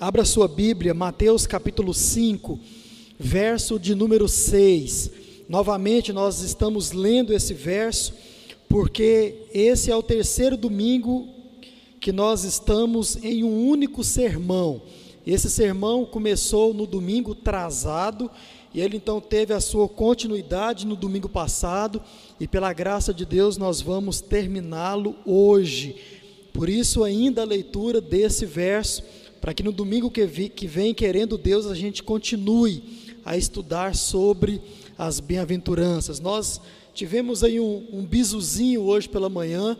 Abra sua Bíblia, Mateus capítulo 5, verso de número 6. Novamente nós estamos lendo esse verso, porque esse é o terceiro domingo que nós estamos em um único sermão. Esse sermão começou no domingo trazado e ele então teve a sua continuidade no domingo passado, e pela graça de Deus nós vamos terminá-lo hoje. Por isso, ainda a leitura desse verso, para que no domingo que, vi, que vem, querendo Deus, a gente continue a estudar sobre as bem-aventuranças. Nós tivemos aí um, um hoje pela manhã,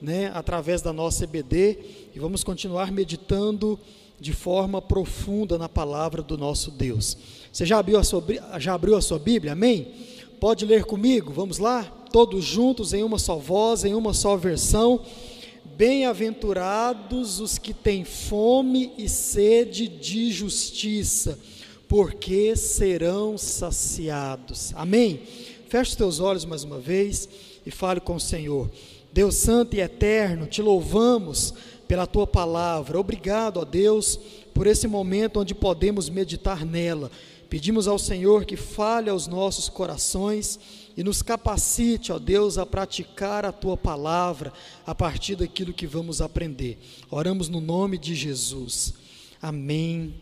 né, através da nossa EBD, e vamos continuar meditando de forma profunda na palavra do nosso Deus. Você já abriu a sua, já abriu a sua Bíblia? Amém? Pode ler comigo? Vamos lá? Todos juntos em uma só voz, em uma só versão. Bem-aventurados os que têm fome e sede de justiça, porque serão saciados. Amém? Feche os teus olhos mais uma vez e fale com o Senhor. Deus Santo e Eterno, te louvamos pela tua palavra. Obrigado, ó Deus, por esse momento onde podemos meditar nela. Pedimos ao Senhor que fale aos nossos corações e nos capacite, ó Deus, a praticar a tua palavra a partir daquilo que vamos aprender. Oramos no nome de Jesus. Amém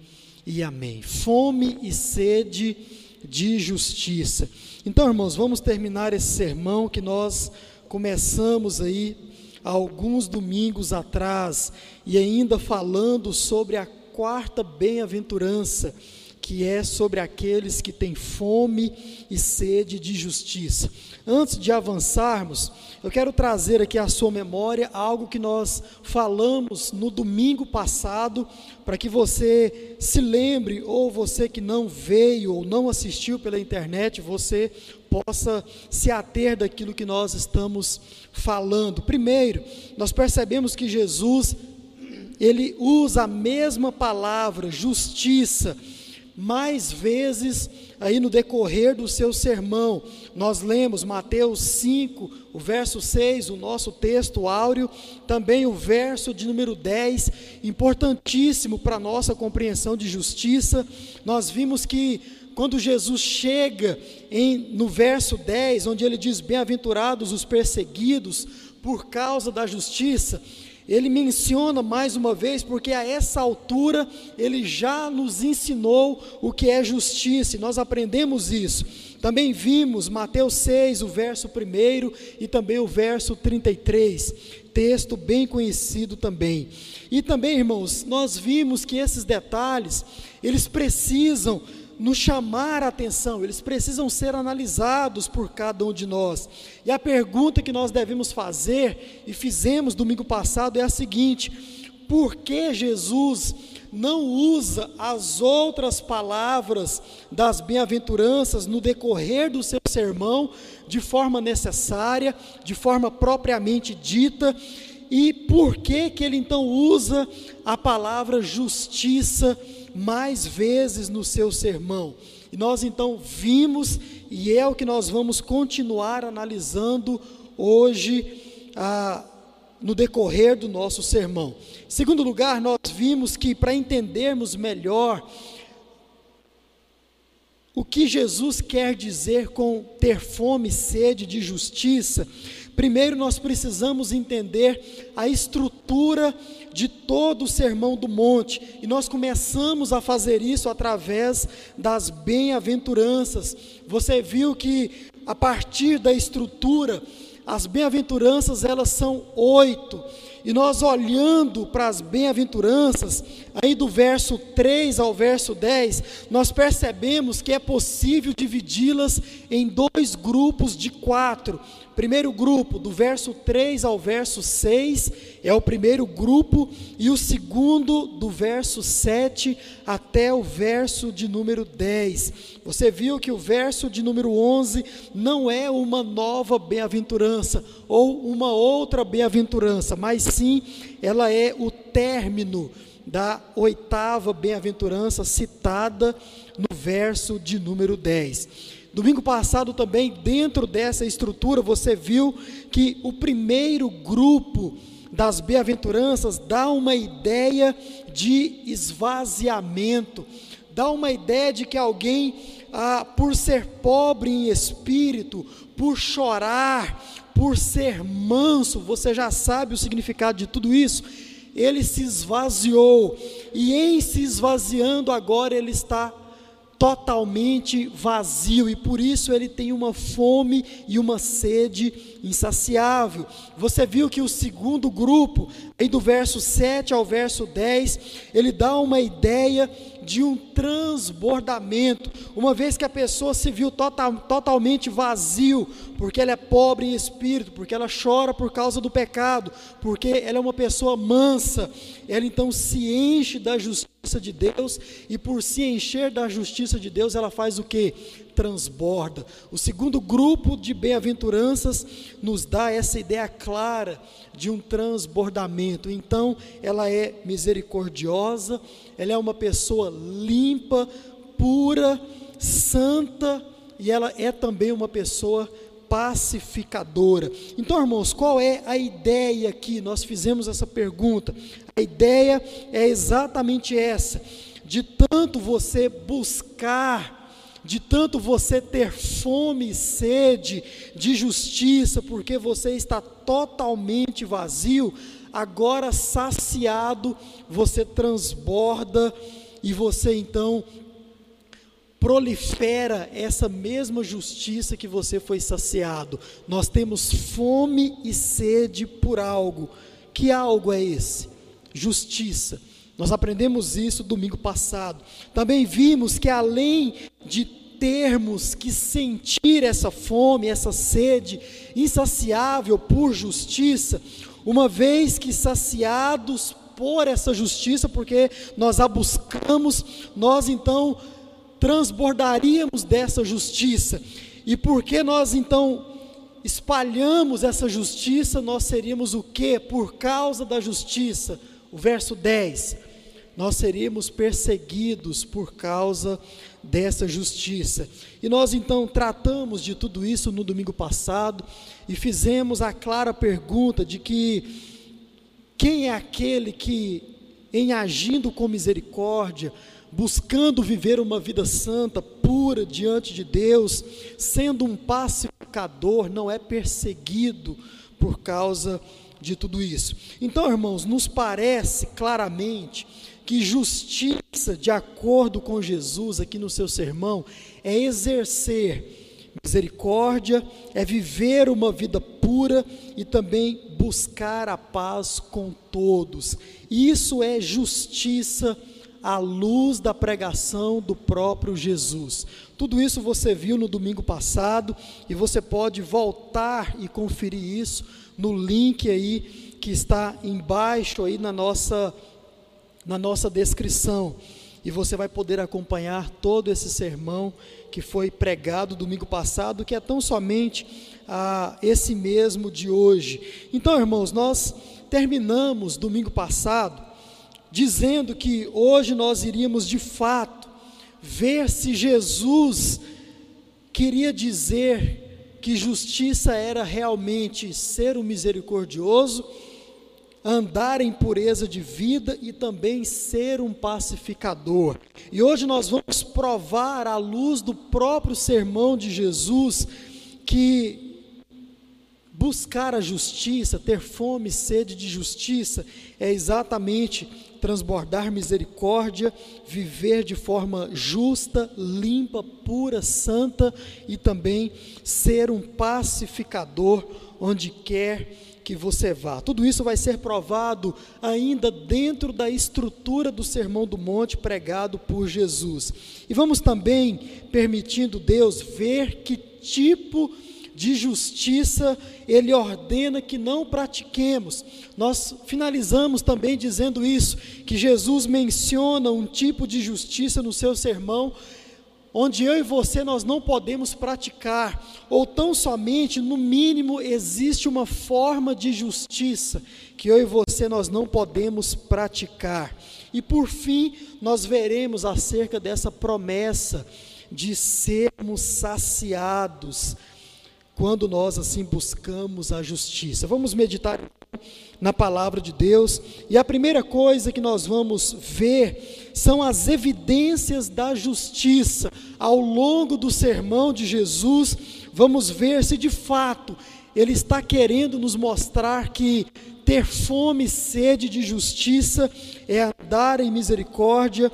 e amém. Fome e sede de justiça. Então, irmãos, vamos terminar esse sermão que nós começamos aí alguns domingos atrás e ainda falando sobre a quarta bem-aventurança que é sobre aqueles que têm fome e sede de justiça. Antes de avançarmos, eu quero trazer aqui à sua memória algo que nós falamos no domingo passado, para que você se lembre, ou você que não veio ou não assistiu pela internet, você possa se ater daquilo que nós estamos falando. Primeiro, nós percebemos que Jesus ele usa a mesma palavra, justiça, mais vezes aí no decorrer do seu sermão. Nós lemos Mateus 5, o verso 6, o nosso texto áureo, também o verso de número 10, importantíssimo para a nossa compreensão de justiça. Nós vimos que quando Jesus chega em, no verso 10, onde ele diz: Bem-aventurados os perseguidos por causa da justiça, ele menciona mais uma vez, porque a essa altura ele já nos ensinou o que é justiça, e nós aprendemos isso. Também vimos Mateus 6, o verso 1 e também o verso 33, texto bem conhecido também. E também, irmãos, nós vimos que esses detalhes, eles precisam nos chamar a atenção, eles precisam ser analisados por cada um de nós. E a pergunta que nós devemos fazer, e fizemos domingo passado, é a seguinte: por que Jesus não usa as outras palavras das bem-aventuranças no decorrer do seu sermão de forma necessária, de forma propriamente dita? E por que que ele então usa a palavra justiça? Mais vezes no seu sermão. E nós então vimos, e é o que nós vamos continuar analisando hoje, ah, no decorrer do nosso sermão. Em segundo lugar, nós vimos que para entendermos melhor o que Jesus quer dizer com ter fome e sede de justiça, primeiro nós precisamos entender a estrutura de todo o Sermão do Monte, e nós começamos a fazer isso através das bem-aventuranças. Você viu que a partir da estrutura, as bem-aventuranças elas são oito, e nós olhando para as bem-aventuranças, aí do verso 3 ao verso 10, nós percebemos que é possível dividi-las em dois grupos de quatro. Primeiro grupo, do verso 3 ao verso 6, é o primeiro grupo, e o segundo, do verso 7 até o verso de número 10. Você viu que o verso de número 11 não é uma nova bem-aventurança ou uma outra bem-aventurança, mas sim ela é o término da oitava bem-aventurança citada no verso de número 10. Domingo passado também, dentro dessa estrutura, você viu que o primeiro grupo das bem-aventuranças dá uma ideia de esvaziamento, dá uma ideia de que alguém, ah, por ser pobre em espírito, por chorar, por ser manso, você já sabe o significado de tudo isso. Ele se esvaziou, e em se esvaziando agora ele está totalmente vazio e por isso ele tem uma fome e uma sede insaciável. Você viu que o segundo grupo, aí do verso 7 ao verso 10, ele dá uma ideia de um transbordamento, uma vez que a pessoa se viu total, totalmente vazio, porque ela é pobre em espírito, porque ela chora por causa do pecado, porque ela é uma pessoa mansa, ela então se enche da justiça de Deus, e por se encher da justiça de Deus, ela faz o que? Transborda. O segundo grupo de bem-aventuranças nos dá essa ideia clara de um transbordamento. Então, ela é misericordiosa, ela é uma pessoa limpa, pura, santa, e ela é também uma pessoa pacificadora. Então, irmãos, qual é a ideia aqui? Nós fizemos essa pergunta. A ideia é exatamente essa: de tanto você buscar de tanto você ter fome e sede de justiça, porque você está totalmente vazio, agora saciado, você transborda e você então prolifera essa mesma justiça que você foi saciado. Nós temos fome e sede por algo. Que algo é esse? Justiça. Nós aprendemos isso domingo passado. Também vimos que além de termos que sentir essa fome, essa sede insaciável por justiça, uma vez que saciados por essa justiça, porque nós a buscamos, nós então transbordaríamos dessa justiça. E porque nós então espalhamos essa justiça, nós seríamos o que? Por causa da justiça. O verso 10 nós seríamos perseguidos por causa dessa justiça. E nós então tratamos de tudo isso no domingo passado e fizemos a clara pergunta de que quem é aquele que, em agindo com misericórdia, buscando viver uma vida santa, pura diante de Deus, sendo um pacificador, não é perseguido por causa de tudo isso. Então, irmãos, nos parece claramente que justiça, de acordo com Jesus aqui no seu sermão, é exercer misericórdia, é viver uma vida pura e também buscar a paz com todos. Isso é justiça à luz da pregação do próprio Jesus. Tudo isso você viu no domingo passado e você pode voltar e conferir isso no link aí que está embaixo aí na nossa na nossa descrição e você vai poder acompanhar todo esse sermão que foi pregado domingo passado, que é tão somente ah, esse mesmo de hoje. Então, irmãos, nós terminamos domingo passado dizendo que hoje nós iríamos de fato ver se Jesus queria dizer que justiça era realmente ser o misericordioso andar em pureza de vida e também ser um pacificador. E hoje nós vamos provar, à luz do próprio sermão de Jesus, que buscar a justiça, ter fome e sede de justiça, é exatamente transbordar misericórdia, viver de forma justa, limpa, pura, santa e também ser um pacificador onde quer que você vá. Tudo isso vai ser provado ainda dentro da estrutura do Sermão do Monte pregado por Jesus. E vamos também, permitindo Deus, ver que tipo de justiça ele ordena que não pratiquemos. Nós finalizamos também dizendo isso, que Jesus menciona um tipo de justiça no seu sermão onde eu e você nós não podemos praticar, ou tão somente, no mínimo, existe uma forma de justiça que eu e você nós não podemos praticar. E por fim, nós veremos acerca dessa promessa de sermos saciados quando nós assim buscamos a justiça. Vamos meditar na palavra de Deus. E a primeira coisa que nós vamos ver são as evidências da justiça. Ao longo do sermão de Jesus, vamos ver se de fato ele está querendo nos mostrar que ter fome e sede de justiça é andar em misericórdia,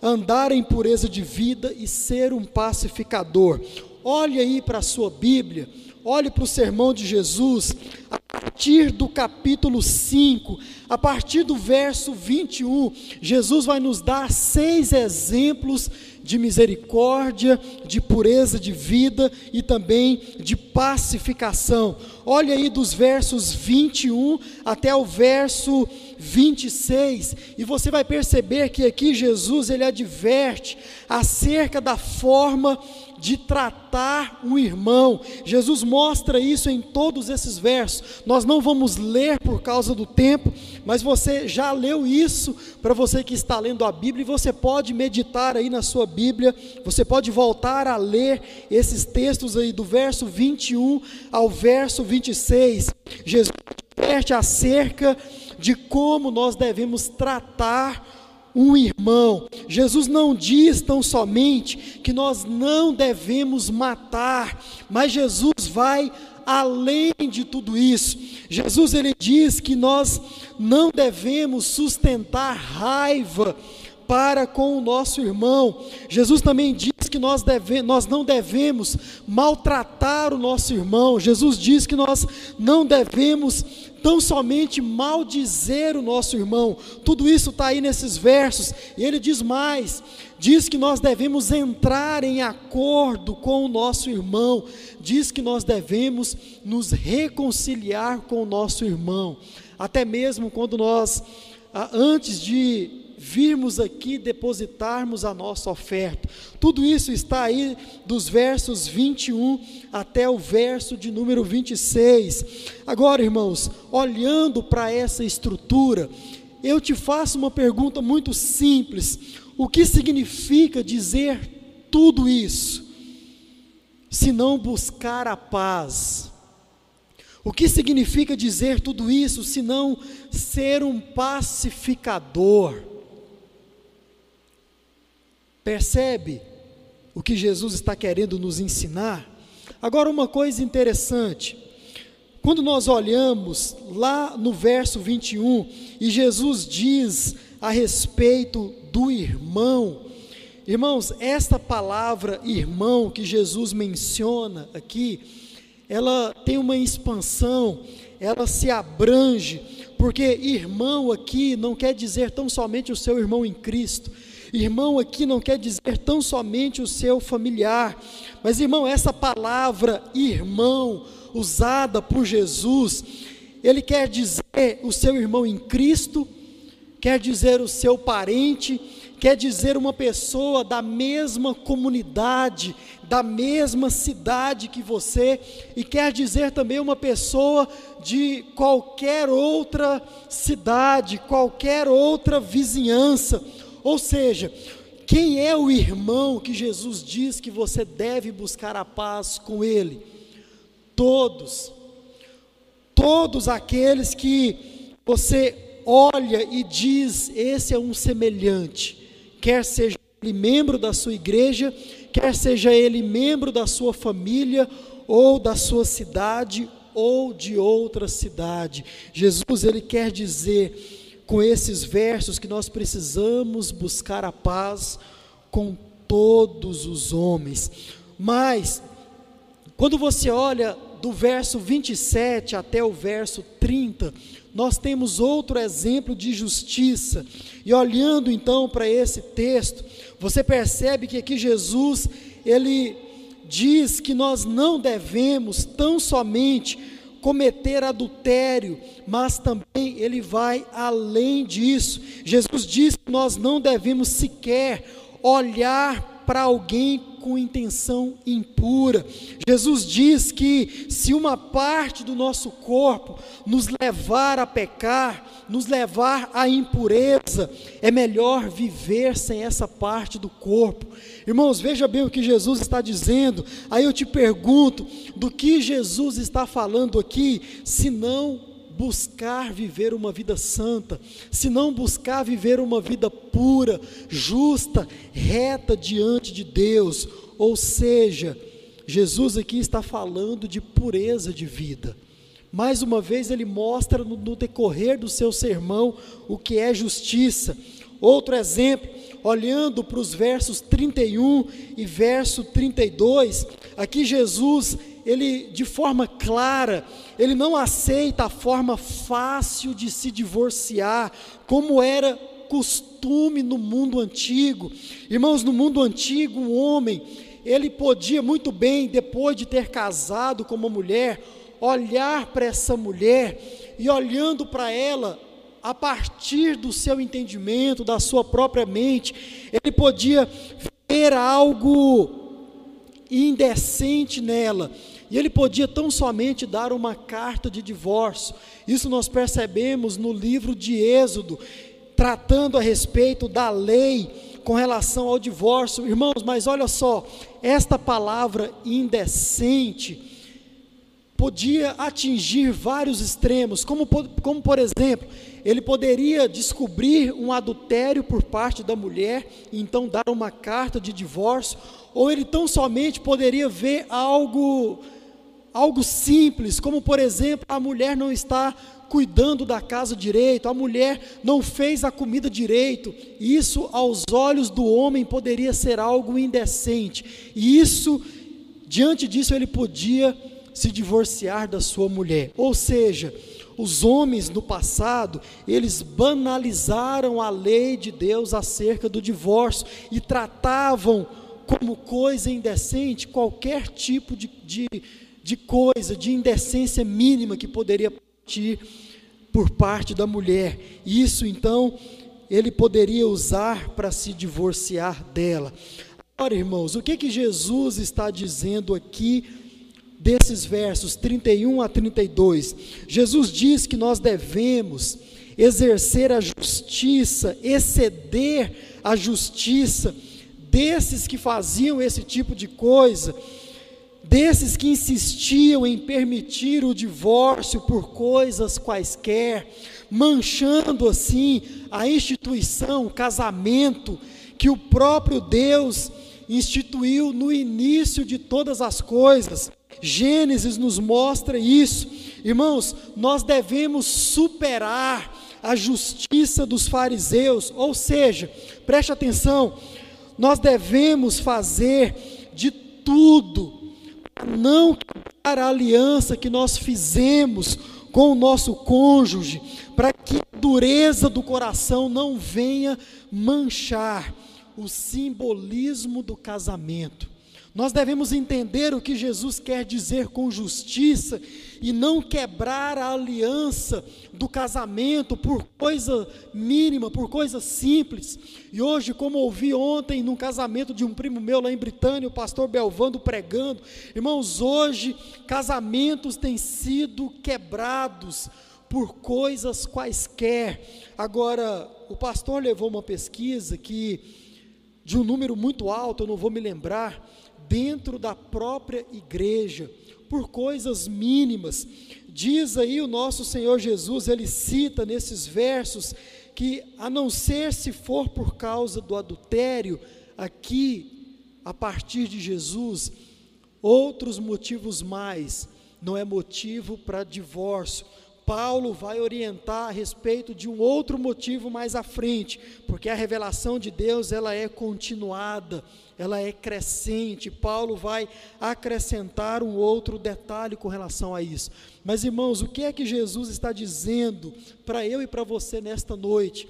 andar em pureza de vida e ser um pacificador. Olhe aí para a sua Bíblia, olhe para o sermão de Jesus, a partir do capítulo 5, a partir do verso 21, Jesus vai nos dar seis exemplos de misericórdia, de pureza de vida e também de pacificação. Olha aí dos versos 21 até o verso 26, e você vai perceber que aqui Jesus ele adverte acerca da forma de tratar um irmão. Jesus mostra isso em todos esses versos. Nós não vamos ler por causa do tempo, mas você já leu isso para você que está lendo a Bíblia e você pode meditar aí na sua Bíblia. Você pode voltar a ler esses textos aí do verso 21 ao verso 26. Jesus adverte acerca de como nós devemos tratar um irmão. Jesus não diz tão somente que nós não devemos matar, mas Jesus vai além de tudo isso. Jesus ele diz que nós não devemos sustentar raiva para com o nosso irmão. Jesus também diz que nós, deve, nós não devemos maltratar o nosso irmão. Jesus diz que nós não devemos tão somente maldizer o nosso irmão. Tudo isso está aí nesses versos. E ele diz mais: diz que nós devemos entrar em acordo com o nosso irmão, diz que nós devemos nos reconciliar com o nosso irmão, até mesmo quando nós, antes de virmos aqui depositarmos a nossa oferta. Tudo isso está aí dos versos 21 até o verso de número 26. Agora, irmãos, olhando para essa estrutura, eu te faço uma pergunta muito simples: o que significa dizer tudo isso? Se não buscar a paz. O que significa dizer tudo isso se não ser um pacificador? Percebe o que Jesus está querendo nos ensinar? Agora, uma coisa interessante. Quando nós olhamos lá no verso 21 e Jesus diz a respeito do irmão, irmãos, esta palavra irmão que Jesus menciona aqui, ela tem uma expansão, ela se abrange, porque irmão aqui não quer dizer tão somente o seu irmão em Cristo, Irmão aqui não quer dizer tão somente o seu familiar, mas irmão, essa palavra irmão, usada por Jesus, ele quer dizer o seu irmão em Cristo, quer dizer o seu parente, quer dizer uma pessoa da mesma comunidade, da mesma cidade que você, e quer dizer também uma pessoa de qualquer outra cidade, qualquer outra vizinhança ou seja, quem é o irmão que Jesus diz que você deve buscar a paz com ele? Todos. Todos aqueles que você olha e diz: esse é um semelhante, quer seja ele membro da sua igreja, quer seja ele membro da sua família, ou da sua cidade, ou de outra cidade. Jesus, ele quer dizer com esses versos que nós precisamos buscar a paz com todos os homens. Mas, quando você olha do verso 27 até o verso 30, nós temos outro exemplo de justiça. E olhando então para esse texto, você percebe que aqui Jesus, ele diz que nós não devemos tão somente cometer adultério, mas também ele vai além disso. Jesus diz que nós não devemos sequer olhar para alguém com intenção impura. Jesus diz que se uma parte do nosso corpo nos levar a pecar, nos levar à impureza, é melhor viver sem essa parte do corpo. Irmãos, veja bem o que Jesus está dizendo. Aí eu te pergunto, do que Jesus está falando aqui, se não buscar viver uma vida santa, se não buscar viver uma vida pura, justa, reta diante de Deus, ou seja, Jesus aqui está falando de pureza de vida. Mais uma vez, ele mostra no, no decorrer do seu sermão o que é justiça. Outro exemplo, olhando para os versos 31 e verso 32, aqui Jesus, ele de forma clara, ele não aceita a forma fácil de se divorciar, como era costume no mundo antigo. Irmãos, no mundo antigo, o homem, ele podia muito bem, depois de ter casado com uma mulher, olhar para essa mulher e olhando para ela, a partir do seu entendimento, da sua própria mente, ele podia ver algo indecente nela, e ele podia tão somente dar uma carta de divórcio. Isso nós percebemos no livro de Êxodo, tratando a respeito da lei com relação ao divórcio. Irmãos, mas olha só, esta palavra indecente podia atingir vários extremos, como, como por exemplo, ele poderia descobrir um adultério por parte da mulher e então dar uma carta de divórcio, ou ele tão somente poderia ver algo algo simples, como por exemplo, a mulher não está cuidando da casa direito, a mulher não fez a comida direito. Isso aos olhos do homem poderia ser algo indecente. E isso diante disso ele podia se divorciar da sua mulher. Ou seja, os homens no passado, eles banalizaram a lei de Deus acerca do divórcio e tratavam como coisa indecente qualquer tipo de, de, de coisa, de indecência mínima que poderia partir por parte da mulher. Isso então ele poderia usar para se divorciar dela. Agora, irmãos, o que que Jesus está dizendo aqui desses versos 31 a 32, Jesus diz que nós devemos exercer a justiça, exceder a justiça desses que faziam esse tipo de coisa, desses que insistiam em permitir o divórcio por coisas quaisquer, manchando assim a instituição, o casamento que o próprio Deus instituiu no início de todas as coisas. Gênesis nos mostra isso. Irmãos, nós devemos superar a justiça dos fariseus, ou seja, preste atenção, nós devemos fazer de tudo para não quebrar a aliança que nós fizemos com o nosso cônjuge, para que a dureza do coração não venha manchar o simbolismo do casamento. Nós devemos entender o que Jesus quer dizer com justiça e não quebrar a aliança do casamento por coisa mínima, por coisa simples. E hoje, como ouvi ontem num casamento de um primo meu lá em Britânia, o pastor Belvando pregando, irmãos, hoje casamentos têm sido quebrados por coisas quaisquer. Agora, o pastor levou uma pesquisa que de um número muito alto, eu não vou me lembrar, dentro da própria igreja, por coisas mínimas. Diz aí o nosso Senhor Jesus, ele cita nesses versos que, a não ser se for por causa do adultério, aqui, a partir de Jesus, outros motivos mais, não é motivo para divórcio, Paulo vai orientar a respeito de um outro motivo mais à frente, porque a revelação de Deus ela é continuada, ela é crescente. Paulo vai acrescentar um outro detalhe com relação a isso. Mas irmãos, o que é que Jesus está dizendo para eu e para você nesta noite?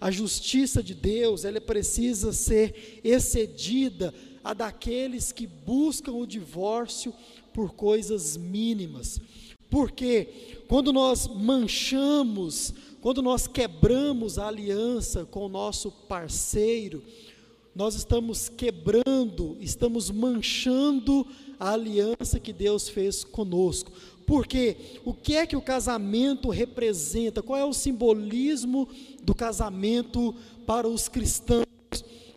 A justiça de Deus, ela precisa ser excedida a daqueles que buscam o divórcio por coisas mínimas. Porque quando nós manchamos, quando nós quebramos a aliança com o nosso parceiro, nós estamos quebrando, estamos manchando a aliança que Deus fez conosco. Porque o que é que o casamento representa? Qual é o simbolismo do casamento para os cristãos?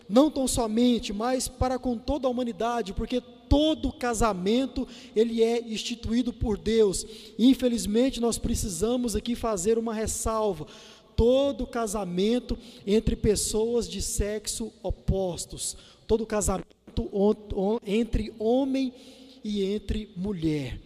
Não tão somente, mas para com toda a humanidade, porque todo casamento ele é instituído por Deus. Infelizmente, nós precisamos aqui fazer uma ressalva. Todo casamento entre pessoas de sexo opostos, todo casamento entre homem e entre mulher.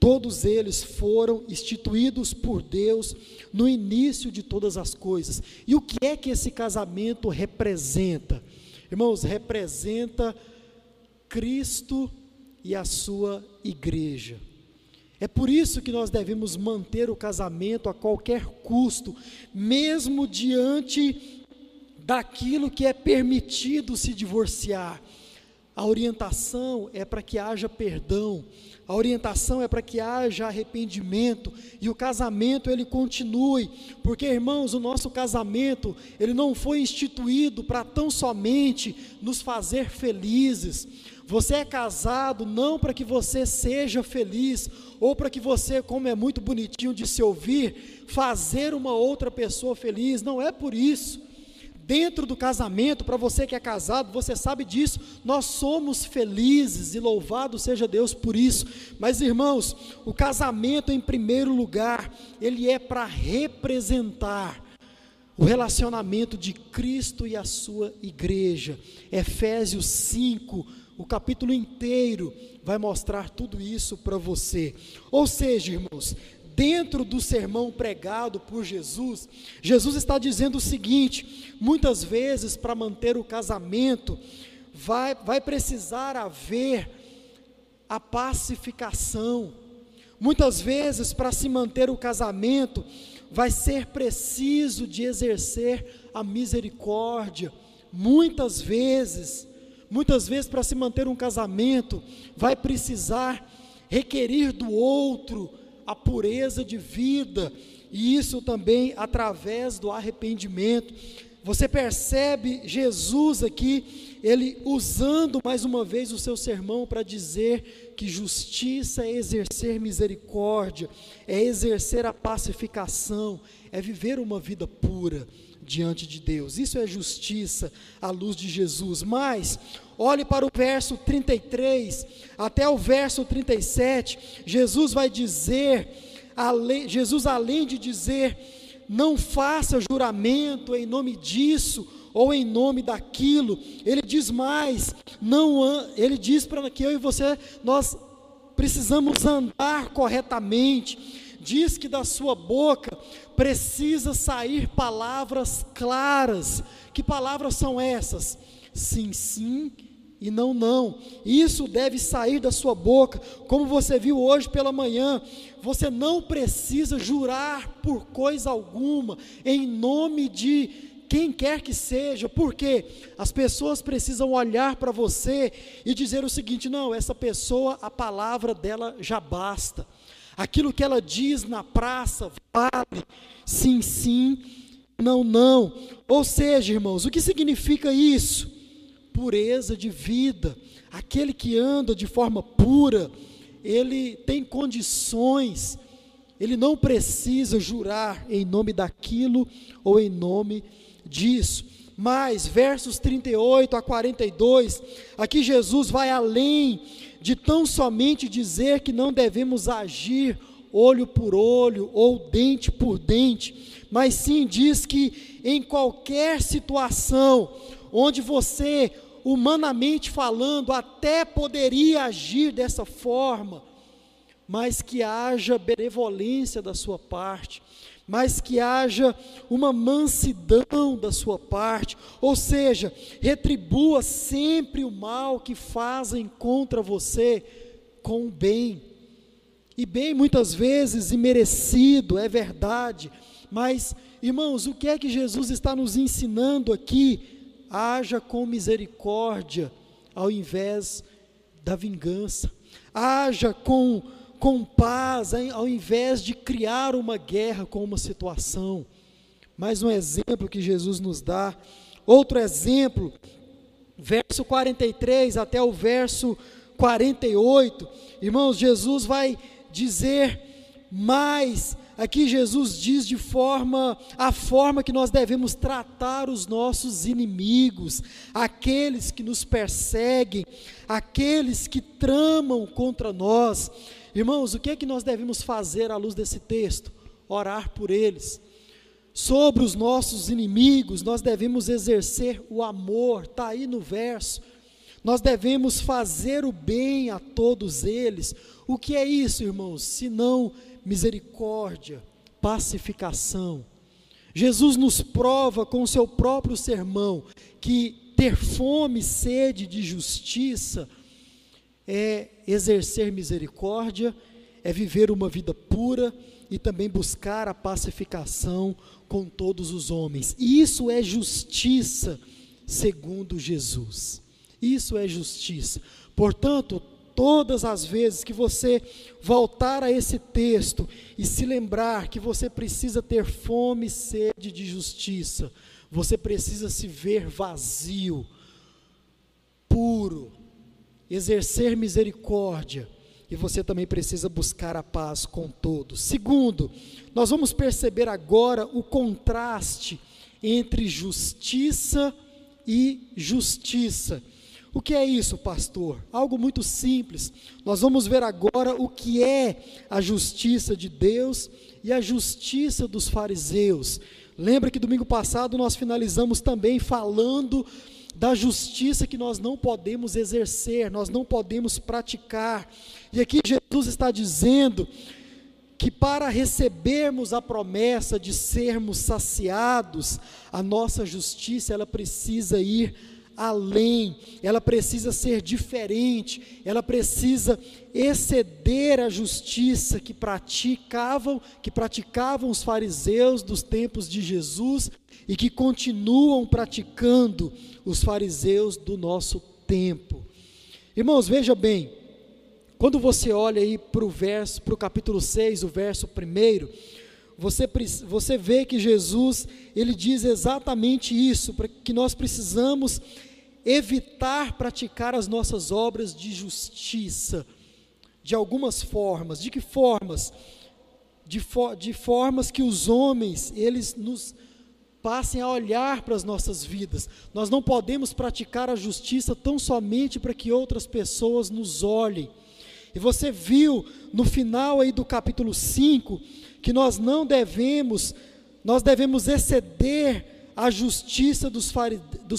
Todos eles foram instituídos por Deus no início de todas as coisas. E o que é que esse casamento representa? Irmãos, representa Cristo e a sua igreja. É por isso que nós devemos manter o casamento a qualquer custo, mesmo diante daquilo que é permitido se divorciar. A orientação é para que haja perdão, a orientação é para que haja arrependimento e o casamento ele continue, porque irmãos, o nosso casamento, ele não foi instituído para tão somente nos fazer felizes. Você é casado não para que você seja feliz ou para que você, como é muito bonitinho de se ouvir, fazer uma outra pessoa feliz, não é por isso dentro do casamento, para você que é casado, você sabe disso, nós somos felizes e louvado seja Deus por isso. Mas irmãos, o casamento em primeiro lugar, ele é para representar o relacionamento de Cristo e a sua igreja. Efésios 5, o capítulo inteiro vai mostrar tudo isso para você. Ou seja, irmãos, dentro do sermão pregado por Jesus, Jesus está dizendo o seguinte: muitas vezes, para manter o casamento, vai, vai precisar haver a pacificação. Muitas vezes, para se manter o casamento, vai ser preciso de exercer a misericórdia. Muitas vezes, muitas vezes, para se manter um casamento, vai precisar requerir do outro a pureza de vida, e isso também através do arrependimento. Você percebe Jesus aqui, ele usando mais uma vez o seu sermão para dizer que justiça é exercer misericórdia, é exercer a pacificação, é viver uma vida pura diante de Deus. Isso é justiça à luz de Jesus. Mas, olhe para o verso 33 até o verso 37, Jesus vai dizer, Jesus além de dizer, não faça juramento em nome disso ou em nome daquilo, ele diz mais, não, ele diz para que eu e você nós precisamos andar corretamente diz que da sua boca precisa sair palavras claras. Que palavras são essas? Sim, sim e não, não. Isso deve sair da sua boca. Como você viu hoje pela manhã, você não precisa jurar por coisa alguma, em nome de quem quer que seja, porque as pessoas precisam olhar para você e dizer o seguinte: não, essa pessoa, a palavra dela já basta. Aquilo que ela diz na praça vale sim, sim, não, não. Ou seja, irmãos, o que significa isso? Pureza de vida. Aquele que anda de forma pura, ele tem condições, ele não precisa jurar em nome daquilo ou em nome disso. Mas, versos 38 a 42, aqui Jesus vai além de tão somente dizer que não devemos agir olho por olho ou dente por dente, mas sim diz que em qualquer situação onde você, humanamente falando, até poderia agir dessa forma, mas que haja benevolência da sua parte, mas que haja uma mansidão da sua parte, ou seja, retribua sempre o mal que fazem contra você com o bem. E bem muitas vezes imerecido, é verdade, mas irmãos, o que é que Jesus está nos ensinando aqui? Haja com misericórdia ao invés da vingança. Haja com com paz, ao invés de criar uma guerra com uma situação. Mais um exemplo que Jesus nos dá. Outro exemplo, verso 43 até o verso 48. Irmãos, Jesus vai dizer mais aqui Jesus diz de forma, a forma que nós devemos tratar os nossos inimigos, aqueles que nos perseguem, aqueles que tramam contra nós. Irmãos, o que é que nós devemos fazer à luz desse texto? Orar por eles. Sobre os nossos inimigos, nós devemos exercer o amor, está aí no verso. Nós devemos fazer o bem a todos eles. O que é isso, irmãos? Senão misericórdia, pacificação. Jesus nos prova com o seu próprio sermão que ter fome e sede de justiça é exercer misericórdia, é viver uma vida pura e também buscar a pacificação com todos os homens. E isso é justiça segundo Jesus. Isso é justiça. Portanto, todas as vezes que você voltar a esse texto e se lembrar que você precisa ter fome e sede de justiça, você precisa se ver vazio, puro, exercer misericórdia, e você também precisa buscar a paz com todos. Segundo, nós vamos perceber agora o contraste entre justiça e justiça. O que é isso, pastor? Algo muito simples. Nós vamos ver agora o que é a justiça de Deus e a justiça dos fariseus. Lembra que domingo passado nós finalizamos também falando da justiça que nós não podemos exercer, nós não podemos praticar. E aqui Jesus está dizendo que para recebermos a promessa de sermos saciados, a nossa justiça ela precisa ir além, ela precisa ser diferente, ela precisa exceder a justiça que praticavam, que praticavam os fariseus dos tempos de Jesus e que continuam praticando os fariseus do nosso tempo. Irmãos, veja bem, quando você olha aí para o verso, para o capítulo 6, o verso 1, você, você vê que Jesus, ele diz exatamente isso, para que nós precisamos evitar praticar as nossas obras de justiça, de algumas formas. De que formas? De, de formas que os homens, eles nos passem a olhar para as nossas vidas. Nós não podemos praticar a justiça tão somente para que outras pessoas nos olhem. E você viu no final aí do capítulo 5 que nós não devemos, nós devemos exceder a justiça dos,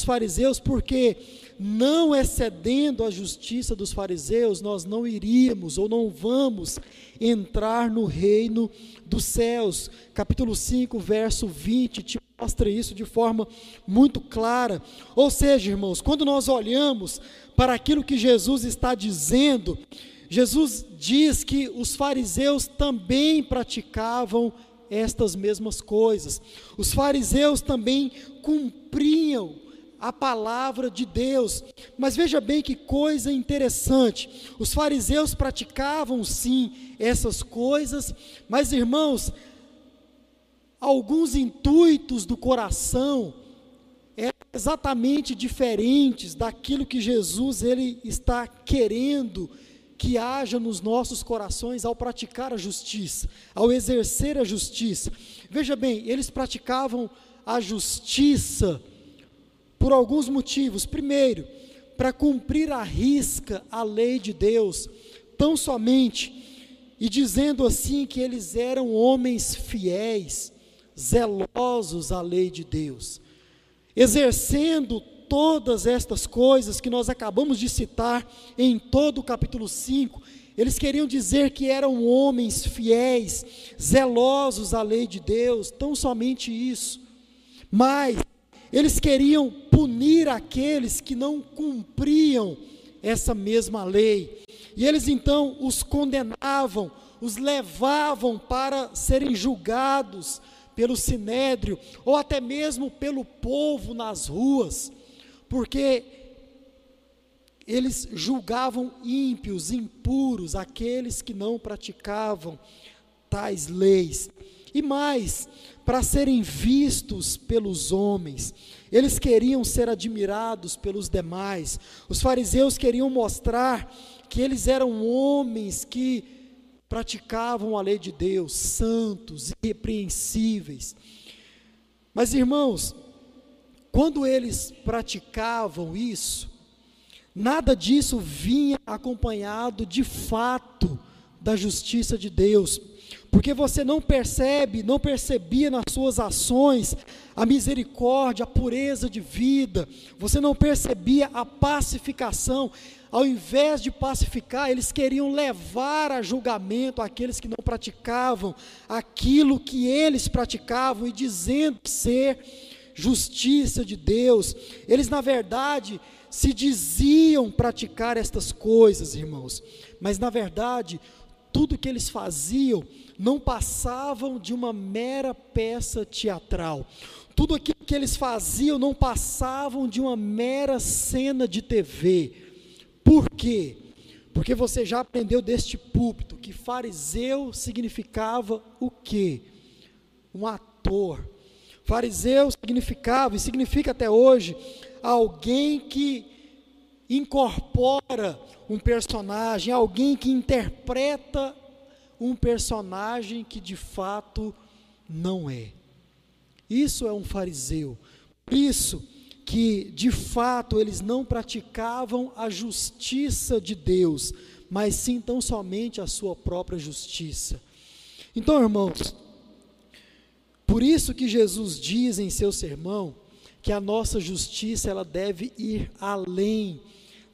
fariseus, porque não excedendo a justiça dos fariseus, nós não iríamos ou não vamos entrar no reino dos céus. Capítulo 5, verso 20, te mostra isso de forma muito clara. Ou seja, irmãos, quando nós olhamos para aquilo que Jesus está dizendo, Jesus diz que os fariseus também praticavam estas mesmas coisas. Os fariseus também cumpriam a palavra de Deus. Mas veja bem que coisa interessante. Os fariseus praticavam sim essas coisas, mas irmãos, alguns intuitos do coração eram exatamente diferentes daquilo que Jesus ele está querendo que haja nos nossos corações ao praticar a justiça, ao exercer a justiça. Veja bem, eles praticavam a justiça por alguns motivos. Primeiro, para cumprir à risca a lei de Deus, tão somente, e dizendo assim que eles eram homens fiéis, zelosos à lei de Deus, exercendo todas estas coisas que nós acabamos de citar em todo o capítulo 5, eles queriam dizer que eram homens fiéis, zelosos à lei de Deus, tão somente isso. Mas eles queriam punir aqueles que não cumpriam essa mesma lei. E eles então os condenavam, os levavam para serem julgados pelo sinédrio ou até mesmo pelo povo nas ruas porque eles julgavam ímpios, impuros, aqueles que não praticavam tais leis. E mais, para serem vistos pelos homens, eles queriam ser admirados pelos demais. Os fariseus queriam mostrar que eles eram homens que praticavam a lei de Deus, santos, irrepreensíveis. Mas irmãos, quando eles praticavam isso, nada disso vinha acompanhado de fato da justiça de Deus, porque você não percebe, não percebia nas suas ações a misericórdia, a pureza de vida, você não percebia a pacificação, ao invés de pacificar, eles queriam levar a julgamento aqueles que não praticavam aquilo que eles praticavam e dizendo ser justiça de Deus. Eles, na verdade, se diziam praticar estas coisas, irmãos, mas na verdade, tudo que eles faziam não passavam de uma mera peça teatral. Tudo aquilo que eles faziam não passavam de uma mera cena de TV. Por quê? Porque você já aprendeu deste púlpito que fariseu significava o quê? Um ator. Fariseu significava e significa até hoje alguém que incorpora um personagem, alguém que interpreta um personagem que de fato não é. Isso é um fariseu. Por isso que de fato eles não praticavam a justiça de Deus, mas sim tão somente a sua própria justiça. Então, irmãos, por isso que Jesus diz em seu sermão que a nossa justiça ela deve ir além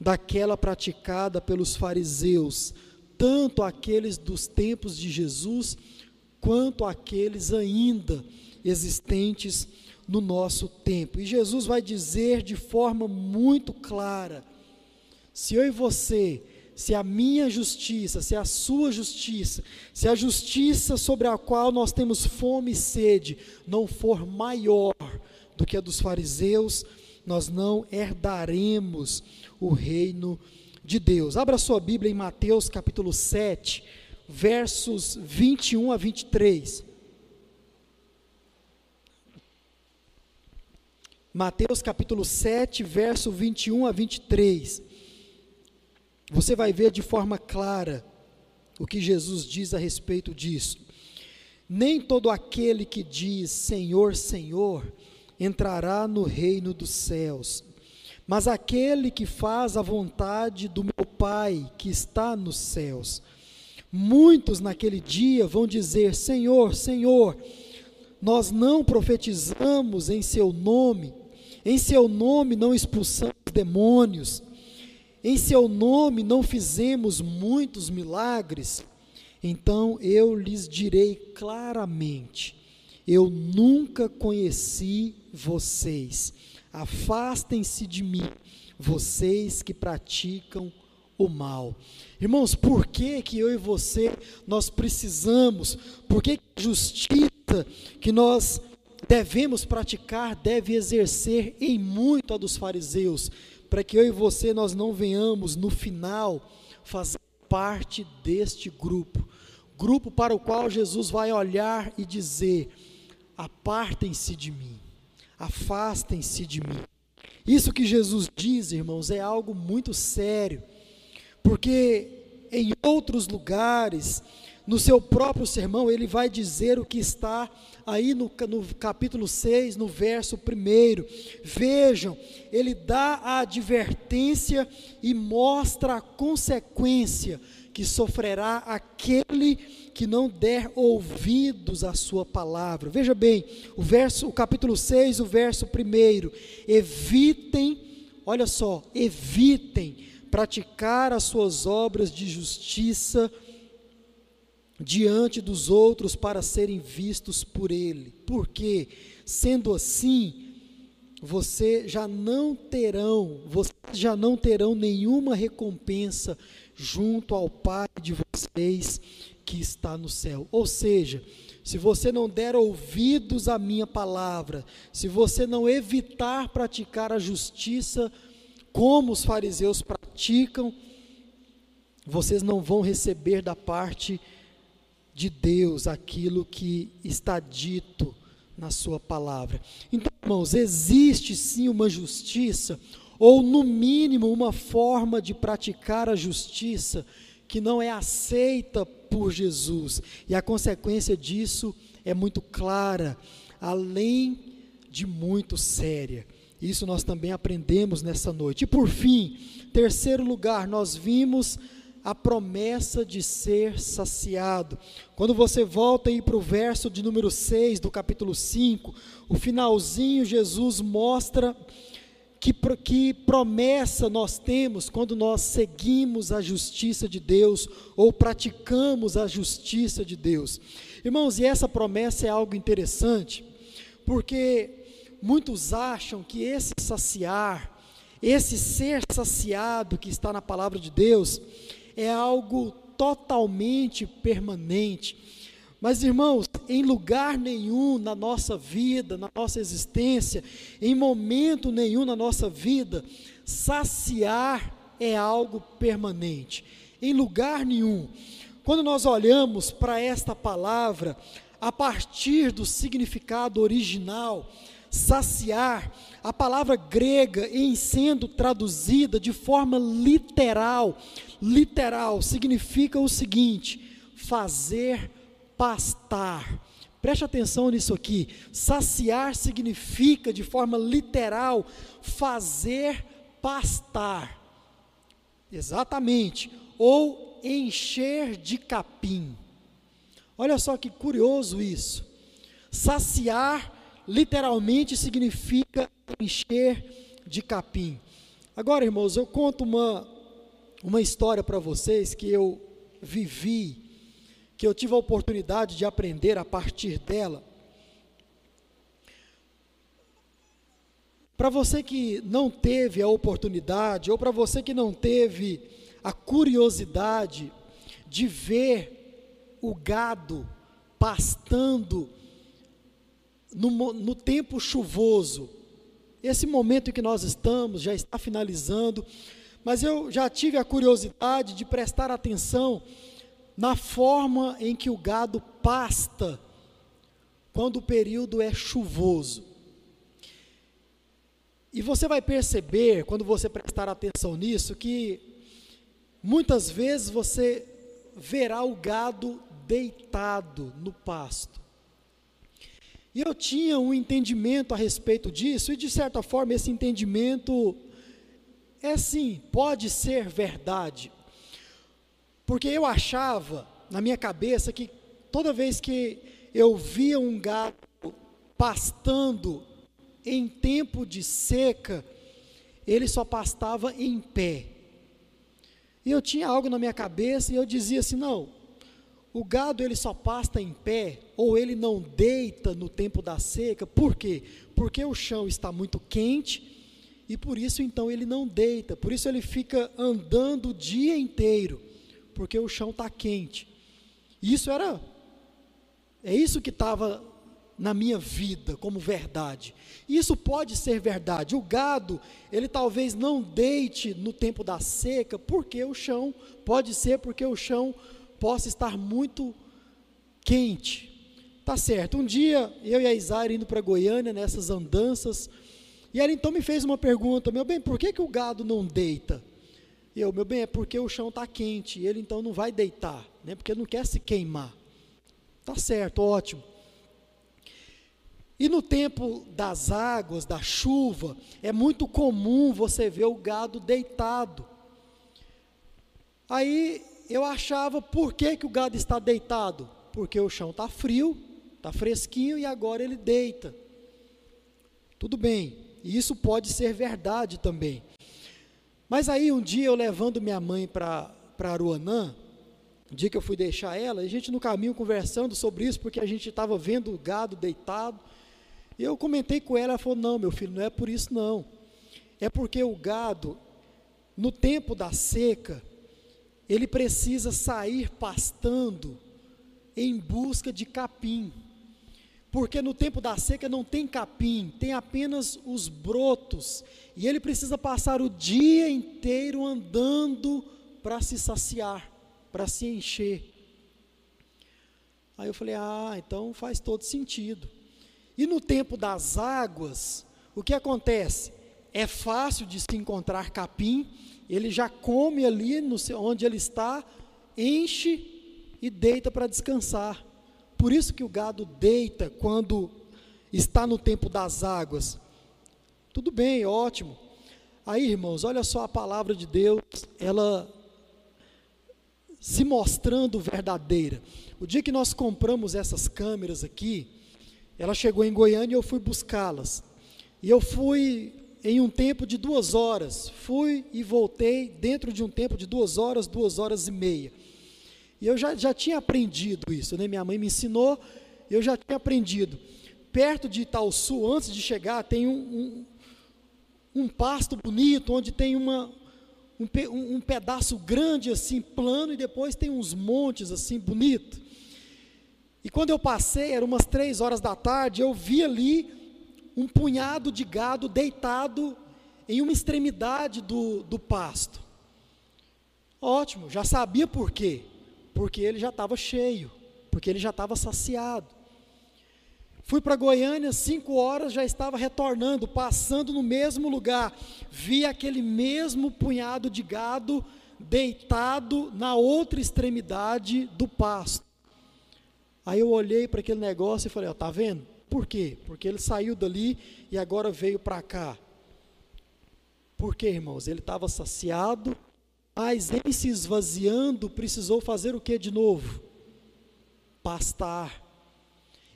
daquela praticada pelos fariseus, tanto aqueles dos tempos de Jesus, quanto aqueles ainda existentes no nosso tempo. E Jesus vai dizer de forma muito clara: se eu e você, se a minha justiça, se a sua justiça, se a justiça sobre a qual nós temos fome e sede não for maior do que a dos fariseus, nós não herdaremos o reino de Deus. Abra sua Bíblia em Mateus capítulo 7, versos 21 a 23. Mateus capítulo 7, verso 21 a 23. Você vai ver de forma clara o que Jesus diz a respeito disso. Nem todo aquele que diz Senhor, Senhor, entrará no reino dos céus, mas aquele que faz a vontade do meu Pai que está nos céus. Muitos naquele dia vão dizer: Senhor, Senhor, nós não profetizamos em Seu nome em seu nome não expulsamos demônios. Em seu nome não fizemos muitos milagres. Então eu lhes direi claramente: eu nunca conheci vocês. Afastem-se de mim, vocês que praticam o mal. Irmãos, por que que eu e você nós precisamos? Por que a justiça que nós devemos praticar, deve exercer em muito a dos fariseus, para que eu e você nós não venhamos no final fazer parte deste grupo, grupo para o qual Jesus vai olhar e dizer: apartem-se de mim, afastem-se de mim. Isso que Jesus diz, irmãos, é algo muito sério, porque em outros lugares no seu próprio sermão, ele vai dizer o que está aí no, no capítulo 6, no verso 1. Vejam, ele dá a advertência e mostra a consequência que sofrerá aquele que não der ouvidos à sua palavra. Veja bem, o verso, o capítulo 6, o verso 1. Evitem, olha só, evitem praticar as suas obras de justiça diante dos outros para serem vistos por ele. Porque, sendo assim, você já não terão, vocês já não terão nenhuma recompensa junto ao Pai de vocês que está no céu. Ou seja, se você não der ouvidos à minha palavra, se você não evitar praticar a justiça como os fariseus praticam, vocês não vão receber da parte de de Deus aquilo que está dito na Sua palavra. Então, irmãos, existe sim uma justiça, ou no mínimo uma forma de praticar a justiça que não é aceita por Jesus. E a consequência disso é muito clara, além de muito séria. Isso nós também aprendemos nessa noite. E por fim, terceiro lugar, nós vimos a promessa de ser saciado. Quando você volta aí para o verso de número 6 do capítulo 5, o finalzinho, Jesus mostra que, que promessa nós temos quando nós seguimos a justiça de Deus ou praticamos a justiça de Deus. Irmãos, e essa promessa é algo interessante, porque muitos acham que esse saciar, esse ser saciado que está na palavra de Deus, é algo totalmente permanente. Mas, irmãos, em lugar nenhum na nossa vida, na nossa existência, em momento nenhum na nossa vida, saciar é algo permanente. Em lugar nenhum. Quando nós olhamos para esta palavra, a partir do significado original, saciar, a palavra grega, em sendo traduzida de forma literal, literal, significa o seguinte: fazer pastar. Preste atenção nisso aqui. Saciar significa, de forma literal, fazer pastar. Exatamente. Ou encher de capim. Olha só que curioso isso. Saciar literalmente significa encher de capim. Agora, irmãos, eu conto uma, uma história para vocês que eu vivi que eu tive a oportunidade de aprender a partir dela. Para você que não teve a oportunidade, ou para você que não teve a curiosidade de ver o gado pastando no, no tempo chuvoso, esse momento em que nós estamos já está finalizando, mas eu já tive a curiosidade de prestar atenção na forma em que o gado pasta quando o período é chuvoso. E você vai perceber, quando você prestar atenção nisso, que muitas vezes você verá o gado deitado no pasto. E eu tinha um entendimento a respeito disso, e de certa forma esse entendimento é sim, pode ser verdade. Porque eu achava, na minha cabeça, que toda vez que eu via um gado pastando em tempo de seca, ele só pastava em pé. E eu tinha algo na minha cabeça e eu dizia assim: não, o gado ele só pasta em pé, ou ele não deita no tempo da seca, por quê? Porque o chão está muito quente e por isso então ele não deita, por isso ele fica andando o dia inteiro porque o chão está quente. Isso era, é isso que estava na minha vida como verdade. Isso pode ser verdade. O gado, ele talvez não deite no tempo da seca, porque o chão, pode ser porque o chão possa estar muito quente. Tá certo. Um dia, eu e a Isaira indo para Goiânia, nessas andanças, e ela então me fez uma pergunta: Meu bem, por que, que o gado não deita? Eu, meu bem, é porque o chão está quente, ele então não vai deitar, né, porque não quer se queimar. Tá certo, ótimo. E no tempo das águas, da chuva, é muito comum você ver o gado deitado. Aí eu achava, por que, que o gado está deitado? Porque o chão está frio, está fresquinho e agora ele deita. Tudo bem, e isso pode ser verdade também. Mas aí um dia eu levando minha mãe para Aruanã, um dia que eu fui deixar ela, a gente no caminho conversando sobre isso, porque a gente estava vendo o gado deitado, e eu comentei com ela, ela falou, não meu filho, não é por isso não, é porque o gado, no tempo da seca, ele precisa sair pastando em busca de capim, porque no tempo da seca não tem capim, tem apenas os brotos, e ele precisa passar o dia inteiro andando para se saciar, para se encher. Aí eu falei: ah, então faz todo sentido. E no tempo das águas, o que acontece? É fácil de se encontrar capim, ele já come ali no, onde ele está, enche e deita para descansar. Por isso que o gado deita quando está no tempo das águas. Tudo bem, ótimo. Aí, irmãos, olha só a palavra de Deus, ela se mostrando verdadeira. O dia que nós compramos essas câmeras aqui, ela chegou em Goiânia e eu fui buscá-las. E eu fui em um tempo de duas horas. Fui e voltei dentro de um tempo de duas horas, duas horas e meia. E eu já, já tinha aprendido isso, né? Minha mãe me ensinou, eu já tinha aprendido. Perto de Itaúsu, antes de chegar, tem um, um, um pasto bonito, onde tem uma, um, um, pedaço grande assim, plano, e depois tem uns montes assim, bonito. E quando eu passei, eram umas três horas da tarde, eu vi ali um punhado de gado deitado em uma extremidade do, do pasto. Ótimo, já sabia por quê porque ele já estava cheio, porque ele já estava saciado. Fui para Goiânia, cinco horas, já estava retornando, passando no mesmo lugar. Vi aquele mesmo punhado de gado deitado na outra extremidade do pasto. Aí eu olhei para aquele negócio e falei: Ó, tá vendo? Por quê? Porque ele saiu dali e agora veio para cá. Por quê, irmãos? Ele estava saciado, mas em se esvaziando, precisou fazer o que de novo? Pastar.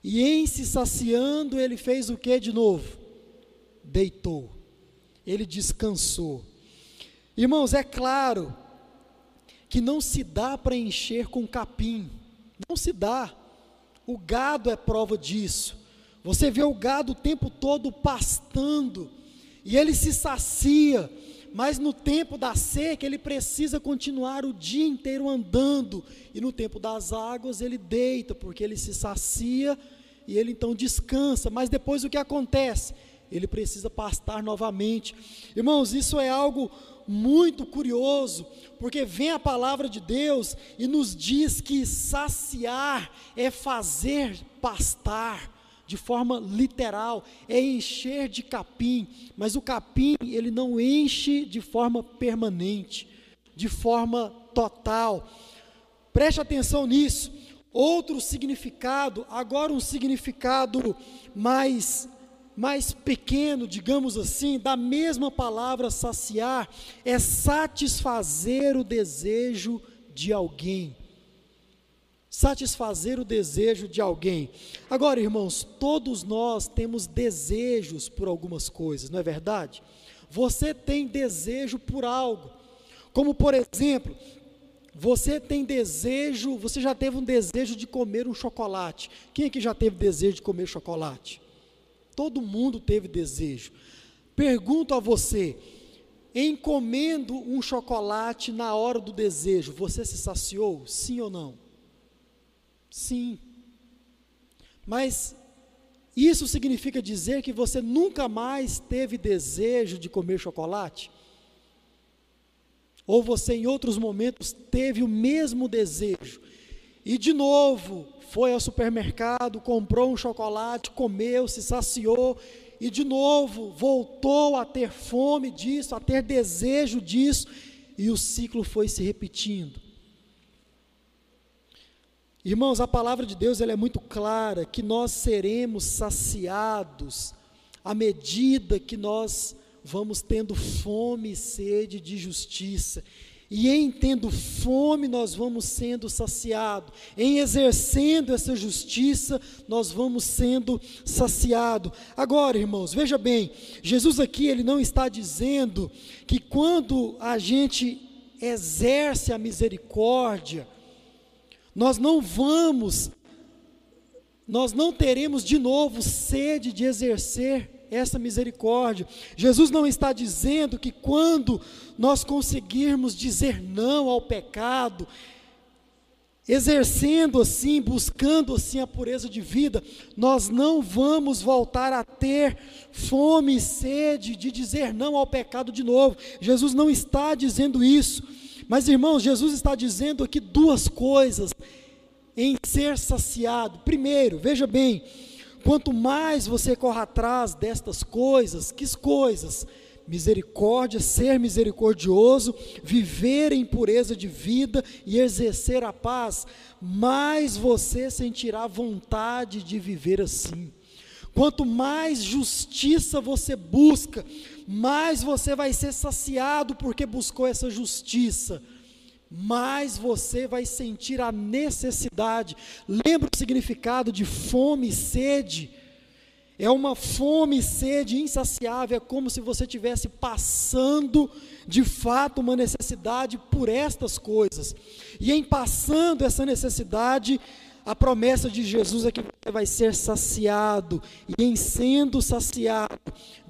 E em se saciando, ele fez o que de novo? Deitou. Ele descansou. Irmãos, é claro que não se dá para encher com capim. Não se dá. O gado é prova disso. Você vê o gado o tempo todo pastando, e ele se sacia, mas no tempo da seca ele precisa continuar o dia inteiro andando, e no tempo das águas ele deita, porque ele se sacia e ele então descansa, mas depois o que acontece? Ele precisa pastar novamente. Irmãos, isso é algo muito curioso, porque vem a palavra de Deus e nos diz que saciar é fazer pastar de forma literal, é encher de capim, mas o capim ele não enche de forma permanente, de forma total. Preste atenção nisso. Outro significado, agora um significado mais mais pequeno, digamos assim, da mesma palavra saciar, é satisfazer o desejo de alguém satisfazer o desejo de alguém. Agora, irmãos, todos nós temos desejos por algumas coisas, não é verdade? Você tem desejo por algo, como por exemplo, você tem desejo, você já teve um desejo de comer um chocolate. Quem aqui já teve desejo de comer chocolate? Todo mundo teve desejo. Pergunto a você, encomendo um chocolate na hora do desejo, você se saciou? Sim ou não? Sim. Mas isso significa dizer que você nunca mais teve desejo de comer chocolate? Ou você em outros momentos teve o mesmo desejo e de novo foi ao supermercado, comprou um chocolate, comeu, se saciou e de novo voltou a ter fome disso, a ter desejo disso e o ciclo foi se repetindo. Irmãos, a palavra de Deus ela é muito clara que nós seremos saciados à medida que nós vamos tendo fome e sede de justiça. E em tendo fome, nós vamos sendo saciados. Em exercendo essa justiça, nós vamos sendo saciados. Agora, irmãos, veja bem, Jesus aqui ele não está dizendo que quando a gente exerce a misericórdia, nós não vamos, nós não teremos de novo sede de exercer essa misericórdia. Jesus não está dizendo que quando nós conseguirmos dizer não ao pecado, exercendo assim, buscando assim a pureza de vida, nós não vamos voltar a ter fome e sede de dizer não ao pecado de novo. Jesus não está dizendo isso. Mas irmãos, Jesus está dizendo aqui duas coisas em ser saciado. Primeiro, veja bem, quanto mais você corre atrás destas coisas, que coisas? misericórdia, ser misericordioso, viver em pureza de vida e exercer a paz, mais você sentirá vontade de viver assim. Quanto mais justiça você busca, mais você vai ser saciado porque buscou essa justiça, mais você vai sentir a necessidade. Lembra o significado de fome e sede? É uma fome e sede insaciável, é como se você estivesse passando de fato uma necessidade por estas coisas. E em passando essa necessidade, a promessa de Jesus é que você vai ser saciado, e em sendo saciado,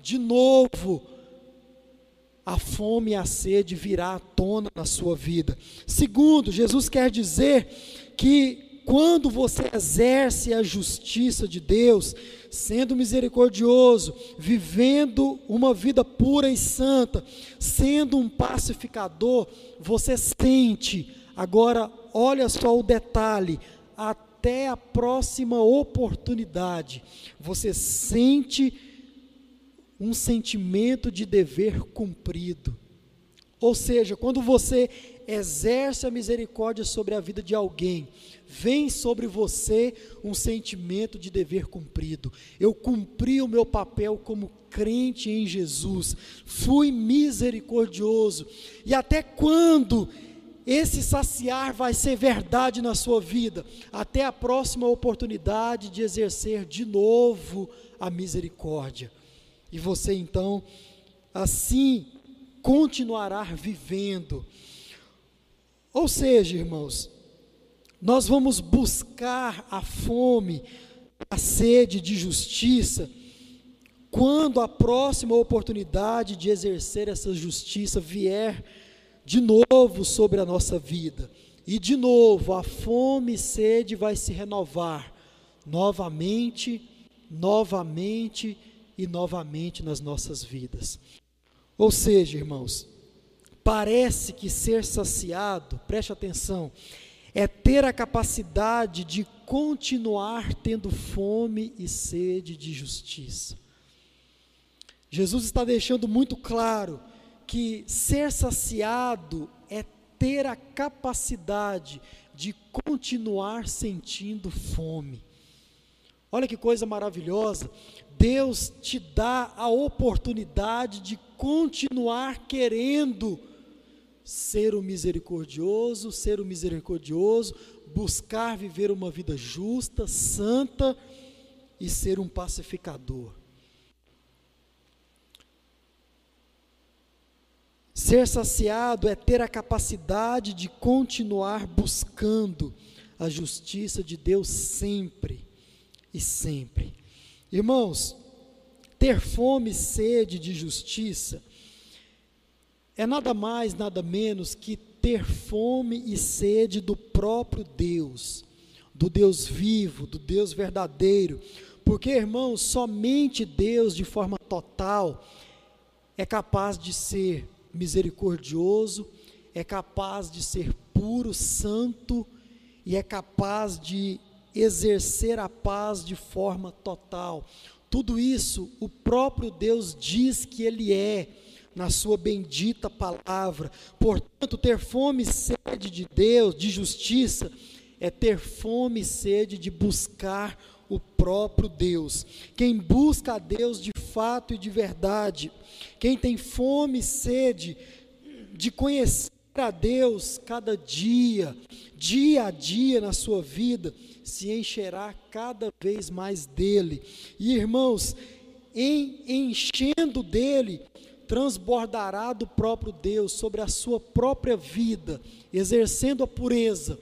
de novo, a fome e a sede virá à tona na sua vida. Segundo, Jesus quer dizer que quando você exerce a justiça de Deus, sendo misericordioso, vivendo uma vida pura e santa, sendo um pacificador, você sente, agora olha só o detalhe, até a próxima oportunidade, você sente um sentimento de dever cumprido. Ou seja, quando você exerce a misericórdia sobre a vida de alguém, vem sobre você um sentimento de dever cumprido. Eu cumpri o meu papel como crente em Jesus, fui misericordioso. E até quando esse saciar vai ser verdade na sua vida? Até a próxima oportunidade de exercer de novo a misericórdia. E você então, assim, continuará vivendo. Ou seja, irmãos, nós vamos buscar a fome, a sede de justiça, quando a próxima oportunidade de exercer essa justiça vier de novo sobre a nossa vida. E de novo, a fome e sede vai se renovar novamente, novamente e novamente nas nossas vidas. Ou seja, irmãos, parece que ser saciado, preste atenção, é ter a capacidade de continuar tendo fome e sede de justiça. Jesus está deixando muito claro que ser saciado é ter a capacidade de continuar sentindo fome. Olha que coisa maravilhosa. Deus te dá a oportunidade de continuar querendo ser o misericordioso, ser o misericordioso, buscar viver uma vida justa, santa e ser um pacificador. Ser saciado é ter a capacidade de continuar buscando a justiça de Deus sempre e sempre. Irmãos, ter fome e sede de justiça é nada mais, nada menos que ter fome e sede do próprio Deus, do Deus vivo, do Deus verdadeiro. Porque, irmãos, somente Deus, de forma total, é capaz de ser misericordioso, é capaz de ser puro, santo e é capaz de exercer a paz de forma total. Tudo isso o próprio Deus diz que Ele é, na Sua bendita palavra. Portanto, ter fome e sede de Deus, de justiça, é ter fome e sede de buscar o próprio Deus. Quem busca a Deus de fato e de verdade, quem tem fome e sede de conhecer a Deus cada dia, dia a dia na sua vida, se encherá cada vez mais dele. E irmãos, em enchendo dele, transbordará do próprio Deus sobre a sua própria vida, exercendo a pureza,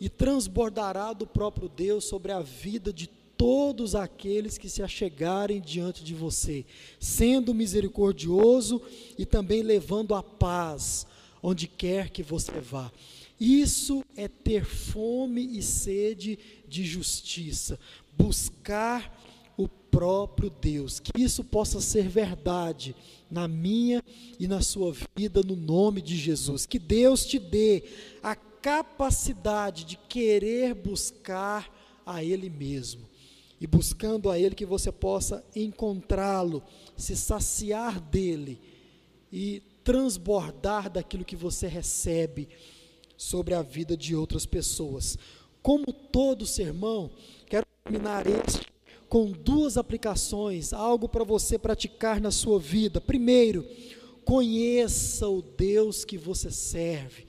e transbordará do próprio Deus sobre a vida de todos aqueles que se achegarem diante de você, sendo misericordioso e também levando a paz onde quer que você vá. Isso é ter fome e sede de justiça, buscar o próprio Deus. Que isso possa ser verdade na minha e na sua vida, no nome de Jesus. Que Deus te dê a capacidade de querer buscar a Ele mesmo. E buscando a Ele que você possa encontrá-lo, se saciar dele e transbordar daquilo que você recebe sobre a vida de outras pessoas. Como todo sermão, quero terminar este com duas aplicações, algo para você praticar na sua vida. Primeiro, conheça o Deus que você serve.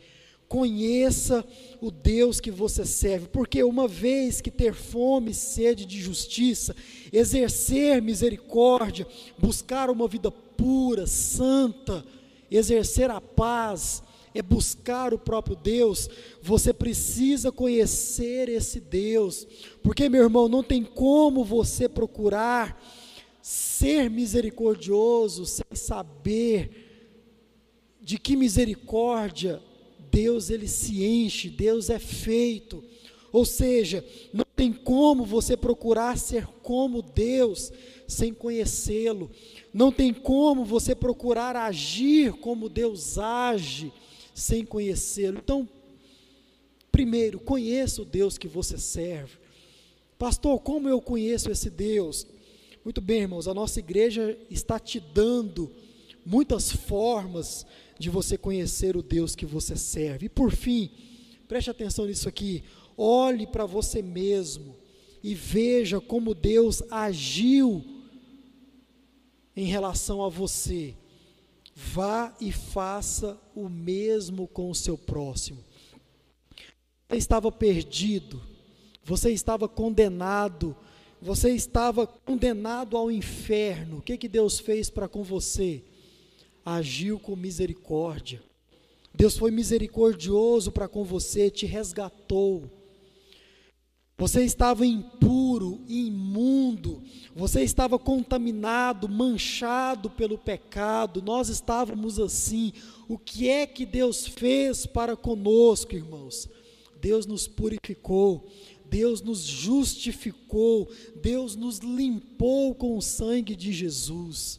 Conheça o Deus que você serve, porque uma vez que ter fome e sede de justiça, exercer misericórdia, buscar uma vida pura, santa, exercer a paz, é buscar o próprio Deus, você precisa conhecer esse Deus, porque meu irmão, não tem como você procurar ser misericordioso sem saber de que misericórdia Deus ele se enche, Deus é feito. Ou seja, não tem como você procurar ser como Deus sem conhecê-lo. Não tem como você procurar agir como Deus age sem conhecê-lo. Então, primeiro, conheça o Deus que você serve. Pastor, como eu conheço esse Deus? Muito bem, irmãos, a nossa igreja está te dando muitas formas de você conhecer o Deus que você serve. E por fim, preste atenção nisso aqui. Olhe para você mesmo e veja como Deus agiu em relação a você. Vá e faça o mesmo com o seu próximo. Você estava perdido, você estava condenado, você estava condenado ao inferno. O que, que Deus fez para com você? agiu com misericórdia. Deus foi misericordioso para com você, te resgatou. Você estava impuro, imundo, você estava contaminado, manchado pelo pecado, nós estávamos assim. O que é que Deus fez para conosco, irmãos? Deus nos purificou, Deus nos justificou, Deus nos limpou com o sangue de Jesus.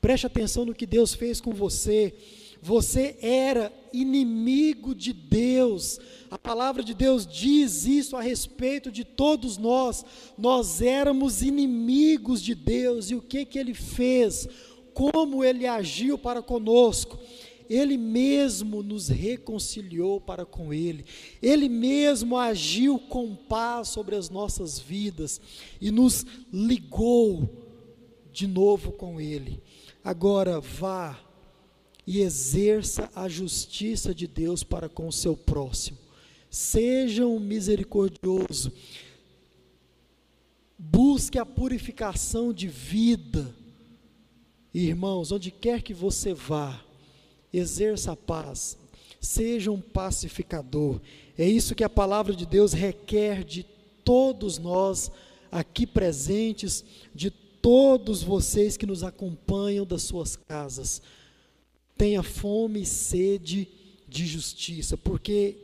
Preste atenção no que Deus fez com você. Você era inimigo de Deus. A palavra de Deus diz isso a respeito de todos nós. Nós éramos inimigos de Deus. E o que que ele fez? Como ele agiu para conosco? Ele mesmo nos reconciliou para com Ele, Ele mesmo agiu com paz sobre as nossas vidas e nos ligou de novo com Ele. Agora vá e exerça a justiça de Deus para com o seu próximo. Seja um misericordioso. Busque a purificação de vida. Irmãos, onde quer que você vá, exerça a paz. Seja um pacificador. É isso que a palavra de Deus requer de todos nós aqui presentes, de todos vocês que nos acompanham das suas casas. Tenha fome e sede de justiça, porque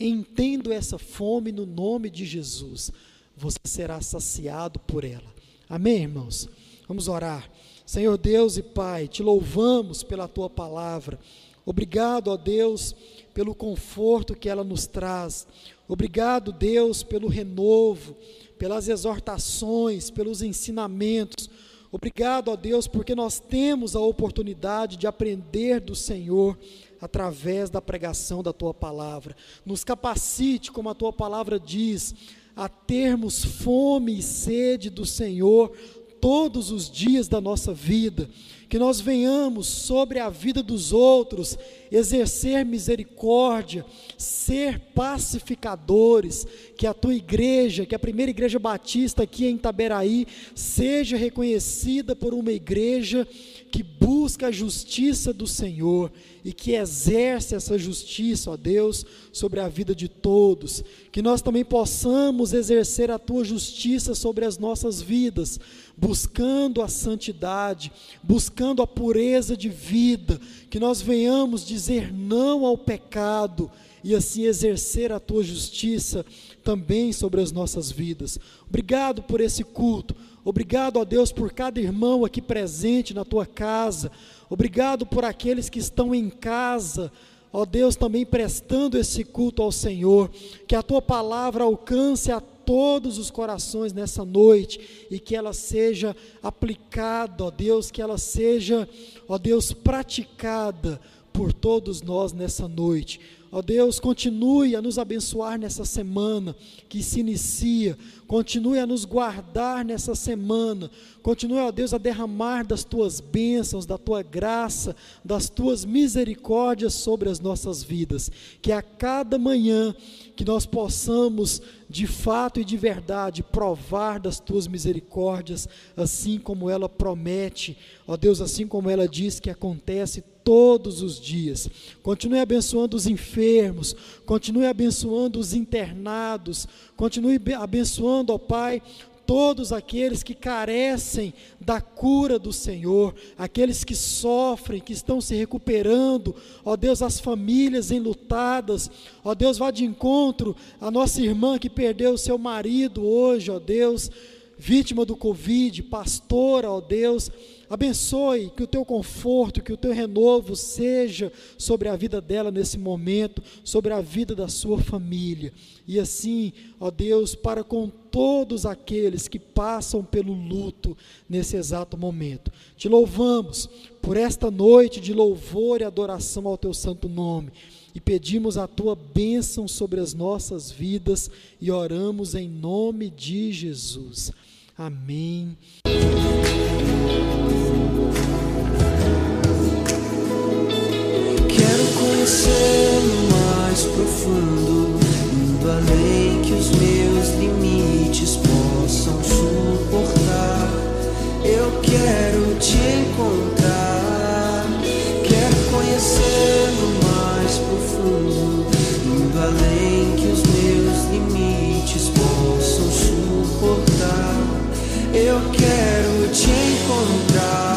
entendo essa fome no nome de Jesus, você será saciado por ela. Amém, irmãos? Vamos orar. Senhor Deus e Pai, te louvamos pela tua palavra. Obrigado, ó Deus, pelo conforto que ela nos traz. Obrigado, Deus, pelo renovo pelas exortações, pelos ensinamentos. Obrigado, ó Deus, porque nós temos a oportunidade de aprender do Senhor através da pregação da tua palavra. Nos capacite, como a tua palavra diz, a termos fome e sede do Senhor todos os dias da nossa vida que nós venhamos sobre a vida dos outros exercer misericórdia, ser pacificadores, que a tua igreja, que a primeira igreja batista aqui em Itaberaí, seja reconhecida por uma igreja que busca a justiça do Senhor e que exerce essa justiça, ó Deus, sobre a vida de todos. Que nós também possamos exercer a tua justiça sobre as nossas vidas, buscando a santidade, buscando a pureza de vida. Que nós venhamos dizer não ao pecado e assim exercer a tua justiça também sobre as nossas vidas. Obrigado por esse culto. Obrigado, ó Deus, por cada irmão aqui presente na tua casa. Obrigado por aqueles que estão em casa, ó Deus, também prestando esse culto ao Senhor. Que a tua palavra alcance a todos os corações nessa noite e que ela seja aplicada, ó Deus, que ela seja, ó Deus, praticada por todos nós nessa noite. Ó Deus, continue a nos abençoar nessa semana que se inicia, continue a nos guardar nessa semana, continue, ó Deus, a derramar das tuas bênçãos, da tua graça, das tuas misericórdias sobre as nossas vidas, que a cada manhã que nós possamos, de fato e de verdade, provar das tuas misericórdias, assim como ela promete, ó Deus, assim como ela diz que acontece todos os dias. Continue abençoando os enfermos, continue abençoando os internados, continue abençoando, ó Pai, todos aqueles que carecem da cura do Senhor, aqueles que sofrem, que estão se recuperando, ó Deus, as famílias enlutadas, ó Deus, vá de encontro à nossa irmã que perdeu o seu marido hoje, ó Deus, vítima do Covid, pastora, ó Deus, Abençoe que o teu conforto, que o teu renovo seja sobre a vida dela nesse momento, sobre a vida da sua família. E assim, ó Deus, para com todos aqueles que passam pelo luto nesse exato momento. Te louvamos por esta noite de louvor e adoração ao teu santo nome. E pedimos a tua bênção sobre as nossas vidas e oramos em nome de Jesus. Amém. Quero conhecer mais profundo, indo além que os meus limites possam suportar. Eu quero te encontrar, indo além que os meus limites possam suportar. Eu quero te encontrar.